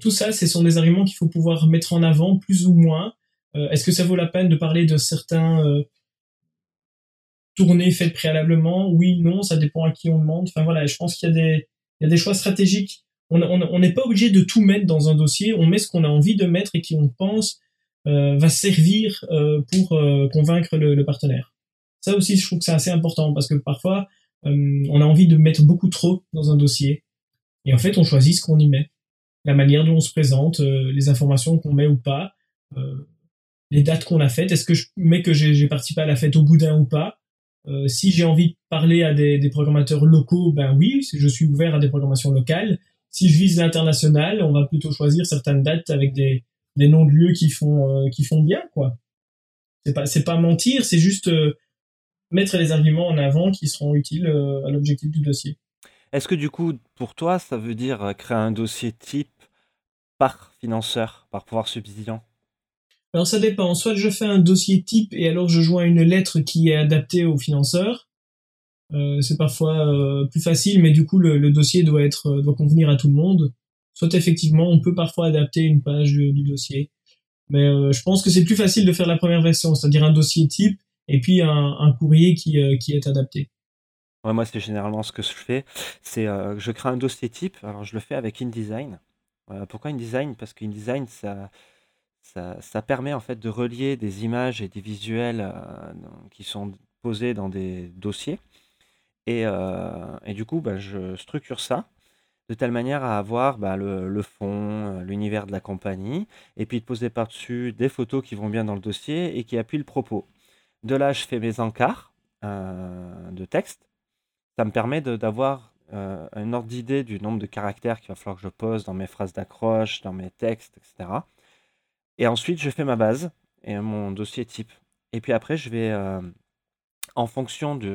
Tout ça, ce sont des arguments qu'il faut pouvoir mettre en avant, plus ou moins. Est-ce que ça vaut la peine de parler de certains tournées faites préalablement? Oui, non, ça dépend à qui on demande. Enfin voilà, je pense qu'il y a des, y a des choix stratégiques on n'est pas obligé de tout mettre dans un dossier, on met ce qu'on a envie de mettre et qui on pense euh, va servir euh, pour euh, convaincre le, partenaire. Ça aussi, je trouve que c'est assez important parce que parfois, on a envie de mettre beaucoup trop dans un dossier et en fait, on choisit ce qu'on y met, la manière dont on se présente, les informations qu'on met ou pas, les dates qu'on a faites. Est-ce que je mets que j'ai participé à la fête au boudin ou pas? Si j'ai envie de parler à des, des programmateurs locaux, ben oui, je suis ouvert à des programmations locales si je vise l'international, on va plutôt choisir certaines dates avec des, des noms de lieux qui font euh, qui font bien quoi. C'est pas pas mentir, c'est juste euh, mettre les arguments en avant qui seront utiles euh, à l'objectif du dossier. Est-ce que du coup pour toi ça veut dire créer un dossier type par financeur, par pouvoir subsidiant Alors ça dépend. Soit je fais un dossier type et alors je joins une lettre qui est adaptée au financeur euh, c'est parfois euh, plus facile, mais du coup le, dossier doit être euh, doit convenir à tout le monde. Soit effectivement, on peut parfois adapter une page du, dossier, mais je pense que c'est plus facile de faire la première version, c'est-à-dire un dossier type et puis un, courrier qui, qui est adapté. Ouais, moi c'est généralement ce que je fais, c'est je crée un dossier type. Alors je le fais avec InDesign. Pourquoi InDesign Parce qu'InDesign ça ça, ça, permet en fait de relier des images et des visuels qui sont posés dans des dossiers euh, et, du coup, bah, je structure ça de telle manière à avoir bah, le, fond, euh, l'univers de la compagnie, et puis de poser par-dessus des photos qui vont bien dans le dossier et qui appuient le propos. De là, je fais mes encarts euh, de texte. Ça me permet d'avoir un ordre d'idée du nombre de caractères qu'il va falloir que je pose dans mes phrases d'accroche, dans mes textes, etc. Et ensuite, je fais ma base et mon dossier type. Et puis après, je vais, en fonction du,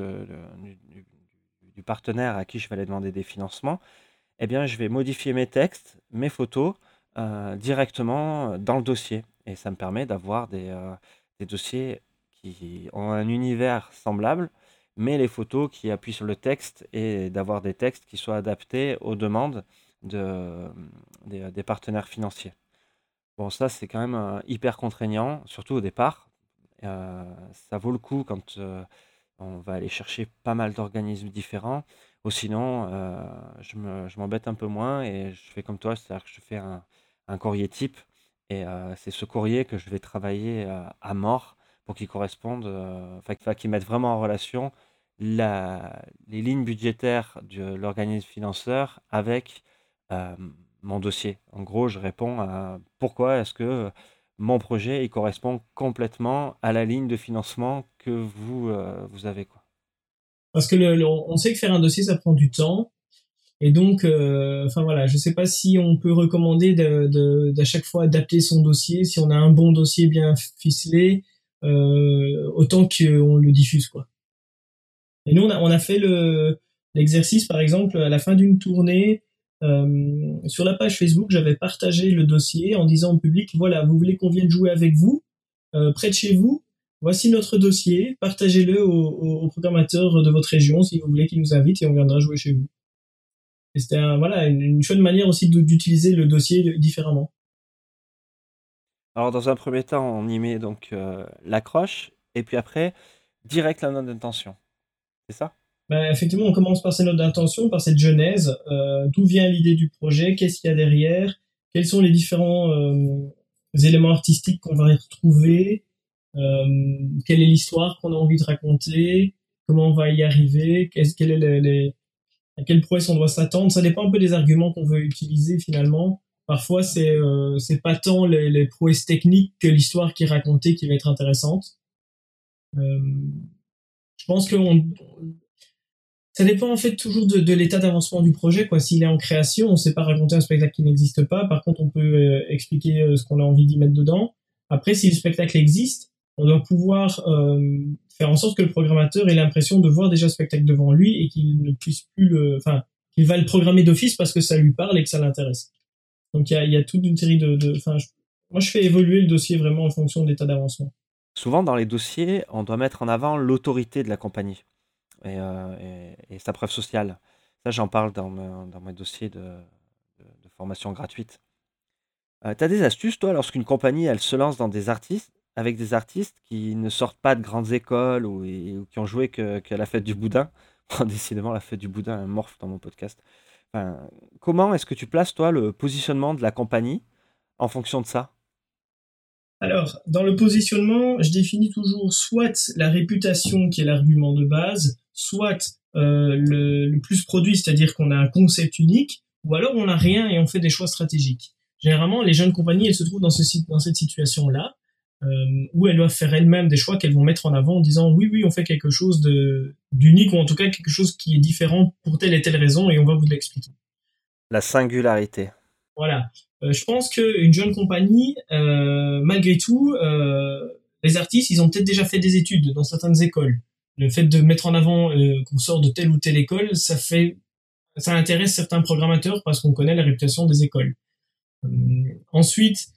partenaire à qui je vais aller demander des financements, eh bien, je vais modifier mes textes, mes photos euh, directement dans le dossier. Et ça me permet d'avoir des, euh, des, dossiers qui ont un univers semblable, mais les photos qui appuient sur le texte et d'avoir des textes qui soient adaptés aux demandes de, des, partenaires financiers. Bon, ça, c'est quand même euh, hyper contraignant, surtout au départ. ça vaut le coup quand on va aller chercher pas mal d'organismes différents. Ou sinon, euh, je m'embête un peu moins et je fais comme toi, c'est-à-dire que je fais un, courrier type et euh, c'est ce courrier que je vais travailler euh, à mort pour qu'il corresponde, enfin qu'il mette vraiment en relation la, les lignes budgétaires de l'organisme financeur avec mon dossier. En gros, je réponds à pourquoi est-ce que mon projet il correspond complètement à la ligne de financement que vous, euh, vous avez. Quoi. Parce que on sait que faire un dossier, ça prend du temps. Et donc, euh, enfin voilà, je sais pas si on peut recommander de, d'à chaque fois adapter son dossier, si on a un bon dossier bien ficelé, euh, autant qu'on le diffuse quoi. Et nous, on a, on a fait le l'exercice, par exemple, à la fin d'une tournée, sur la page Facebook, j'avais partagé le dossier en disant au public, voilà, vous voulez qu'on vienne jouer avec vous, près de chez vous, voici notre dossier, partagez-le aux, programmateurs de votre région si vous voulez qu'ils nous invitent et on viendra jouer chez vous. C'était voilà, une, une chouette manière aussi d'utiliser le dossier différemment. Alors, dans un premier temps, on y met donc euh, l'accroche, et puis après, direct la note d'intention. C'est ça? Ben, Effectivement, on commence par ces notes d'intention, par cette genèse. Euh, d'où vient l'idée du projet? Qu'est-ce qu'il y a derrière? Quels sont les différents euh, éléments artistiques qu'on va y retrouver Quelle est l'histoire qu'on a envie de raconter? Comment on va y arriver? Quel est les, À quelle prouesse on doit s'attendre? Ça dépend un peu des arguments qu'on veut utiliser finalement. Parfois, c'est euh, c'est pas tant les, les, prouesses techniques que l'histoire qui est racontée qui va être intéressante. Euh, je pense que ça dépend en fait toujours de, de l'état d'avancement du projet. Quoi, s'il est en création, on sait pas raconter un spectacle qui n'existe pas. Par contre, on peut euh, expliquer euh, ce qu'on a envie d'y mettre dedans. Après, si le spectacle existe, on doit pouvoir euh, faire en sorte que le programmateur ait l'impression de voir déjà le spectacle devant lui et qu'il ne puisse plus enfin, qu'il va le programmer d'office parce que ça lui parle et que ça l'intéresse. Donc il y a, toute une série de... moi, je fais évoluer le dossier vraiment en fonction de l'état d'avancement. Souvent, dans les dossiers, on doit mettre en avant l'autorité de la compagnie et, euh, sa preuve sociale. Ça, j'en parle dans, mes dossiers de, formation gratuite. Euh, tu as des astuces, toi, lorsqu'une compagnie, elle se lance dans des artistes, avec des artistes qui ne sortent pas de grandes écoles ou, qui ont joué que, la fête du boudin? Décidément, la fête du boudin, un morphe dans mon podcast comment est-ce que tu places, toi, le positionnement de la compagnie en fonction de ça? Alors, dans le positionnement, je définis toujours soit la réputation qui est l'argument de base, soit euh, le, plus produit, c'est-à-dire qu'on a un concept unique, ou alors on n'a rien et on fait des choix stratégiques. Généralement, les jeunes compagnies, elles se trouvent dans, ce, dans cette situation-là. Euh, où elles doivent faire elles-mêmes des choix qu'elles vont mettre en avant en disant oui oui on fait quelque chose de d'unique ou en tout cas quelque chose qui est différent pour telle et telle raison et on va vous l'expliquer. La singularité. Voilà. Euh, je pense qu'une jeune compagnie, euh, malgré tout, les artistes, ils ont peut-être déjà fait des études dans certaines écoles. Le fait de mettre en avant qu'on sort de telle ou telle école, ça fait, ça intéresse certains programmateurs parce qu'on connaît la réputation des écoles. ensuite,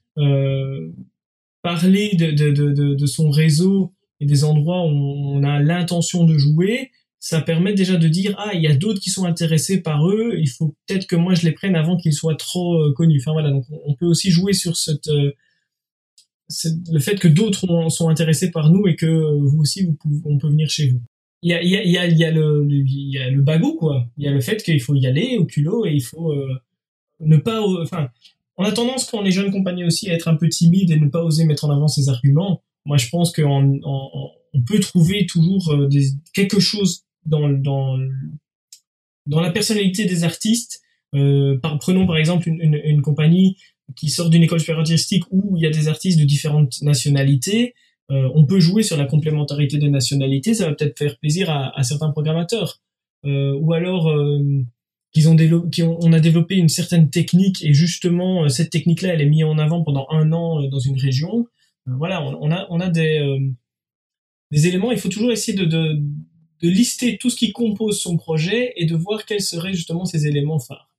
parler de, de, de, de, son réseau et des endroits où on a l'intention de jouer, ça permet déjà de dire ah il y a d'autres qui sont intéressés par eux, il faut peut-être que moi je les prenne avant qu'ils soient trop euh, connus. Enfin voilà, donc on peut aussi jouer sur cette, euh, le fait que d'autres sont intéressés par nous et que vous aussi vous pouvez, on peut venir chez vous. Il y a, y a, le, il y a le quoi. Il y a le fait qu'il faut y aller au culot et il faut euh, ne pas, enfin on a tendance, quand on est jeune compagnie aussi, à être un peu timide et ne pas oser mettre en avant ses arguments. Moi, je pense qu'on on, peut trouver toujours euh, des, quelque chose dans, dans, dans la personnalité des artistes. Euh, par, prenons par exemple une, une, une compagnie qui sort d'une école supérieure artistique où il y a des artistes de différentes nationalités. Euh, on peut jouer sur la complémentarité des nationalités, ça va peut-être faire plaisir à, à certains programmateurs. Euh, ou alors euh, qu'ils ont, on a développé une certaine technique et justement euh, cette technique-là, elle est mise en avant pendant un an euh, dans une région. Euh, voilà, on, a, on a des, des éléments. Il faut toujours essayer de, de, lister tout ce qui compose son projet et de voir quels seraient justement ces éléments phares.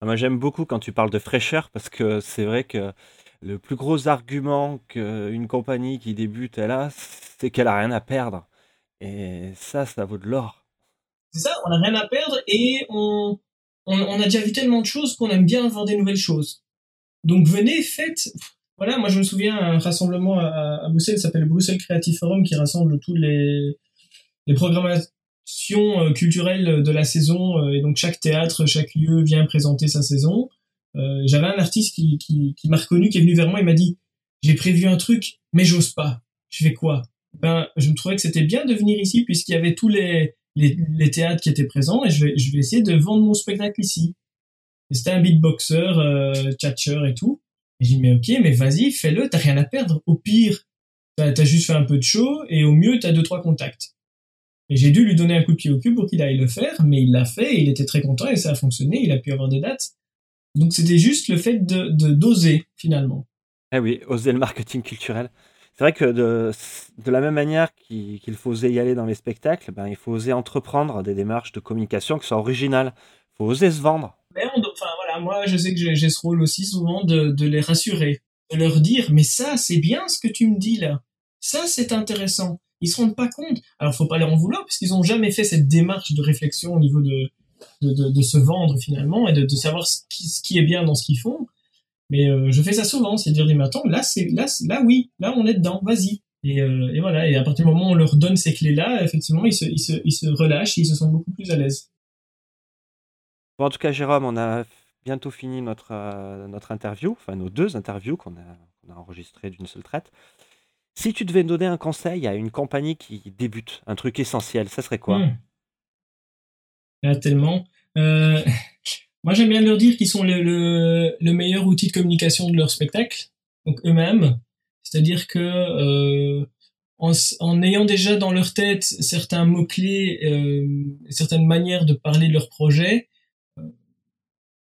Ah, moi, j'aime beaucoup quand tu parles de fraîcheur parce que c'est vrai que le plus gros argument qu'une compagnie qui débute elle a, c'est qu'elle a rien à perdre. Et ça, ça vaut de l'or. C'est ça, on n'a rien à perdre et on, on, on, a déjà vu tellement de choses qu'on aime bien voir des nouvelles choses. Donc venez, faites. Voilà, moi je me souviens un rassemblement à, à Bruxelles, s'appelle Bruxelles Creative Forum, qui rassemble tous les, les programmations euh, culturelles de la saison. Euh, et donc chaque théâtre, chaque lieu vient présenter sa saison. Euh, J'avais un artiste qui, qui, qui m'a reconnu, qui est venu vers moi et m'a dit j'ai prévu un truc, mais j'ose pas. Je fais quoi Ben, je me trouvais que c'était bien de venir ici puisqu'il y avait tous les les, les, théâtres qui étaient présents et je vais, je vais essayer de vendre mon spectacle ici. C'était un beatboxer, euh, et tout. Et j'ai dit, mais ok, mais vas-y, fais-le, t'as rien à perdre. Au pire, t'as as juste fait un peu de show et au mieux, t'as deux, trois contacts. Et j'ai dû lui donner un coup de pied au cul pour qu'il aille le faire, mais il l'a fait il était très content et ça a fonctionné, il a pu avoir des dates. Donc c'était juste le fait de d'oser, finalement. Eh oui, oser le marketing culturel c'est vrai que de, la même manière qu'il faut oser y aller dans les spectacles, ben, il faut oser entreprendre des démarches de communication qui soient originales. Il faut oser se vendre. Mais enfin voilà, moi je sais que j'ai ce rôle aussi souvent de, les rassurer, de leur dire mais ça c'est bien ce que tu me dis là, ça c'est intéressant. Ils se rendent pas compte. Alors faut pas leur en vouloir parce qu'ils ont jamais fait cette démarche de réflexion au niveau de de, se vendre finalement et de, savoir ce qui, est bien dans ce qu'ils font. Mais euh, je fais ça souvent, c'est dire mais attends là c'est là là oui là on est dedans, vas-y. Et, euh, et, voilà, et à partir du moment où on leur donne ces clés-là, effectivement, ils se, ils, se, ils se relâchent, ils se sentent beaucoup plus à l'aise. Bon, en tout cas, Jérôme, on a bientôt fini notre, euh, notre interview, enfin nos deux interviews qu'on a, enregistrées d'une seule traite. Si tu devais donner un conseil à une compagnie qui débute, un truc essentiel, ça serait quoi? Hmm. Là, tellement. Euh, moi, j'aime bien leur dire qu'ils sont le, le, le, meilleur outil de communication de leur spectacle, donc eux-mêmes. C'est-à-dire que euh, en, en, ayant déjà dans leur tête certains mots-clés, euh, certaines manières de parler de leur projet, euh,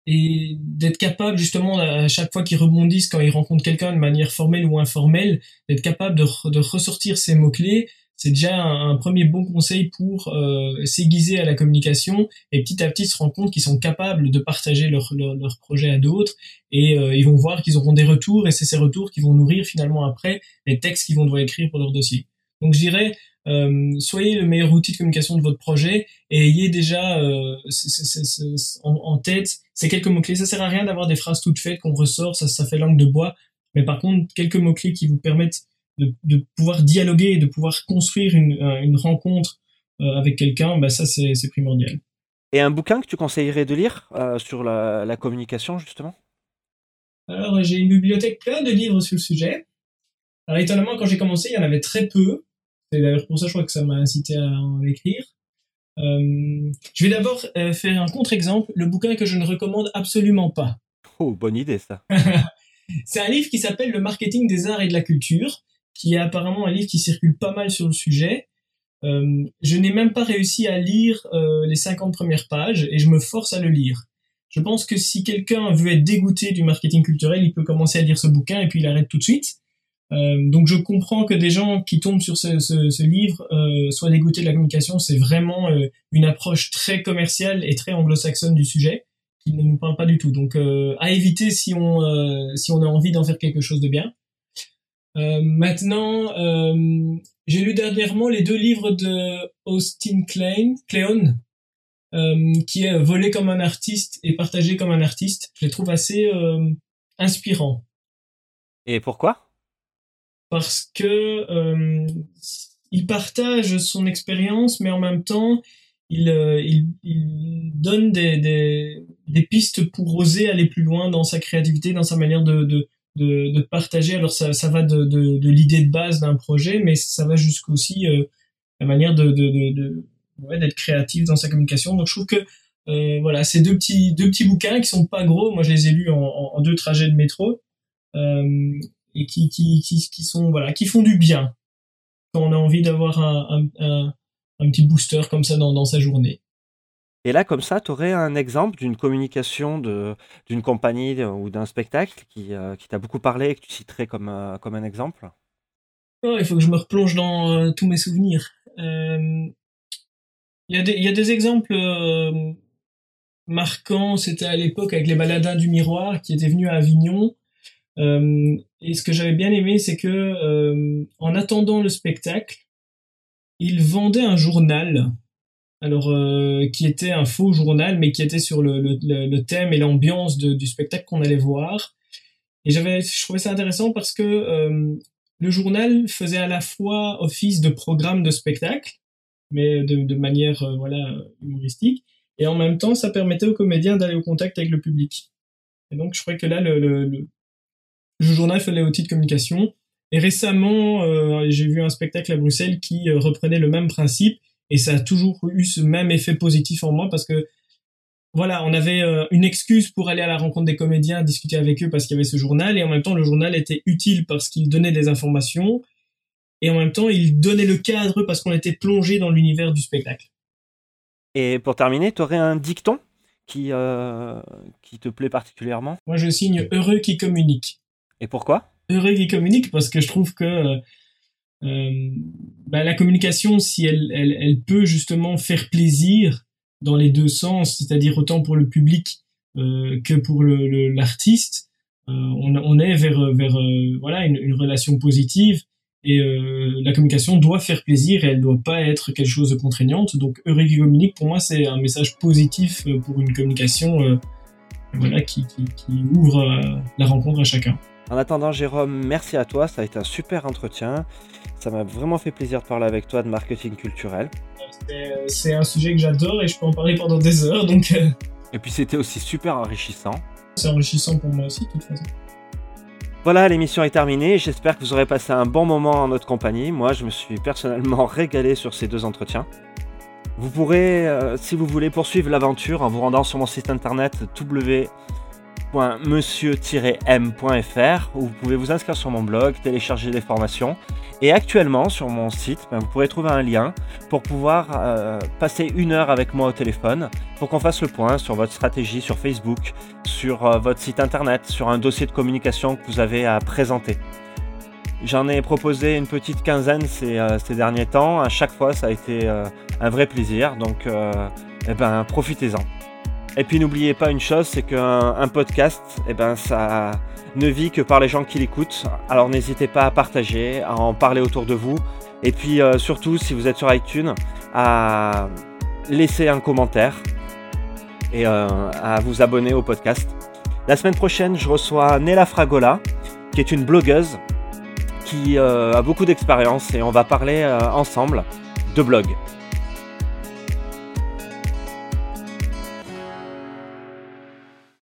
et d'être capable justement à chaque fois qu'ils rebondissent quand ils rencontrent quelqu'un de manière formelle ou informelle, d'être capable de, de ressortir ces mots-clés, c'est déjà un, premier bon conseil pour euh, s'aiguiser à la communication et petit à petit se rendre compte qu'ils sont capables de partager leur, leur, leur projet à d'autres et euh, ils vont voir qu'ils auront des retours et c'est ces retours qui vont nourrir finalement après les textes qu'ils vont devoir écrire pour leur dossier. Donc je dirais, euh, soyez le meilleur outil de communication de votre projet et ayez déjà euh, en, en, tête ces quelques mots-clés. Ça sert à rien d'avoir des phrases toutes faites qu'on ressort, ça, ça fait langue de bois, mais par contre quelques mots-clés qui vous permettent de, de, pouvoir dialoguer de pouvoir construire une, une rencontre euh, avec quelqu'un, bah ça c'est primordial. Et un bouquin que tu conseillerais de lire euh, sur la, la, communication justement? Alors j'ai une bibliothèque plein de livres sur le sujet. Alors étonnamment quand j'ai commencé il y en avait très peu. C'est d'ailleurs pour ça je crois que ça m'a incité à en écrire. Euh, je vais d'abord euh, faire un contre-exemple, le bouquin que je ne recommande absolument pas. Oh, bonne idée ça. c'est un livre qui s'appelle Le marketing des arts et de la culture qui est apparemment un livre qui circule pas mal sur le sujet. Euh, je n'ai même pas réussi à lire euh, les 50 premières pages et je me force à le lire. Je pense que si quelqu'un veut être dégoûté du marketing culturel, il peut commencer à lire ce bouquin et puis il arrête tout de suite. Euh, donc je comprends que des gens qui tombent sur ce, ce, ce livre euh, soient dégoûtés de la communication. C'est vraiment euh, une approche très commerciale et très anglo-saxonne du sujet qui ne nous parle pas du tout. Donc euh, à éviter si on si on a envie d'en faire quelque chose de bien. Euh, maintenant, euh, j'ai lu dernièrement les deux livres de Austin Klein, Kleon, euh, qui est volé comme un artiste et partagé comme un artiste. Je les trouve assez euh, inspirants. Et pourquoi? Parce que euh, il partage son expérience, mais en même temps, il, il, il donne des, des, des, pistes pour oser aller plus loin dans sa créativité, dans sa manière de, de, de, de partager. Alors ça, ça va de, de, de l'idée de base d'un projet, mais ça va jusqu'aussi euh, la manière de, de, ouais, d'être créatif dans sa communication. Donc je trouve que euh, voilà, ces deux petits deux petits bouquins qui sont pas gros. Moi, je les ai lus en, en, deux trajets de métro euh, et qui, qui, qui, qui sont voilà, qui font du bien quand on a envie d'avoir un, un, un, un petit booster comme ça dans, dans sa journée. Et là, comme ça, tu aurais un exemple d'une communication d'une compagnie ou d'un spectacle qui, euh, qui t'a beaucoup parlé et que tu citerais comme, euh, comme un exemple? Oh, Il faut que je me replonge dans euh, tous mes souvenirs. Il y, y, a des exemples marquants. C'était à l'époque avec les baladins du miroir qui étaient venus à Avignon. et ce que j'avais bien aimé, c'est que en attendant le spectacle, ils vendaient un journal alors euh, qui était un faux journal, mais qui était sur le, thème et l'ambiance du spectacle qu'on allait voir. Et j'avais, je trouvais ça intéressant parce que euh, le journal faisait à la fois office de programme de spectacle, mais de, manière euh, voilà humoristique, et en même temps, ça permettait aux comédiens d'aller au contact avec le public. Et donc, je crois que là, le, journal faisait outil de communication. Et récemment, j'ai vu un spectacle à Bruxelles qui reprenait le même principe et ça a toujours eu ce même effet positif en moi parce que voilà, on avait euh, une excuse pour aller à la rencontre des comédiens, discuter avec eux parce qu'il y avait ce journal et en même temps le journal était utile parce qu'il donnait des informations et en même temps il donnait le cadre parce qu'on était plongé dans l'univers du spectacle. Et pour terminer, tu aurais un dicton qui, euh, qui te plaît particulièrement? Moi je signe heureux qui communique. Et pourquoi? Heureux qui communique parce que je trouve que euh, bah, la communication, si elle, elle, elle, peut justement faire plaisir dans les deux sens, c'est-à-dire autant pour le public que pour l'artiste. On, on, est vers, vers voilà une, une, relation positive et la communication doit faire plaisir et elle doit pas être quelque chose de contraignante. Donc qui communique pour moi c'est un message positif pour une communication voilà qui, qui, qui ouvre la rencontre à chacun. En attendant, Jérôme, merci à toi. Ça a été un super entretien. Ça m'a vraiment fait plaisir de parler avec toi de marketing culturel. C'est un sujet que j'adore et je peux en parler pendant des heures. Donc... Euh. Et puis c'était aussi super enrichissant. C'est enrichissant pour moi aussi, de toute façon. Voilà, l'émission est terminée. J'espère que vous aurez passé un bon moment en notre compagnie. Moi, je me suis personnellement régalé sur ces deux entretiens. Vous pourrez, euh, si vous voulez, poursuivre l'aventure en vous rendant sur mon site internet www monsieur-m.fr où vous pouvez vous inscrire sur mon blog, télécharger des formations. Et actuellement sur mon site, ben, vous pourrez trouver un lien pour pouvoir euh, passer une heure avec moi au téléphone pour qu'on fasse le point sur votre stratégie sur Facebook, sur euh, votre site internet, sur un dossier de communication que vous avez à présenter. J'en ai proposé une petite quinzaine ces, euh, derniers temps. À chaque fois, ça a été un vrai plaisir. Donc, eh ben, profitez-en. Et puis n'oubliez pas une chose, c'est qu'un podcast, eh ben, ça ne vit que par les gens qui l'écoutent. Alors n'hésitez pas à partager, à en parler autour de vous. Et puis euh, surtout, si vous êtes sur iTunes, à laisser un commentaire et euh, à vous abonner au podcast. La semaine prochaine, je reçois Nella Fragola, qui est une blogueuse qui euh, a beaucoup d'expérience et on va parler ensemble de blog.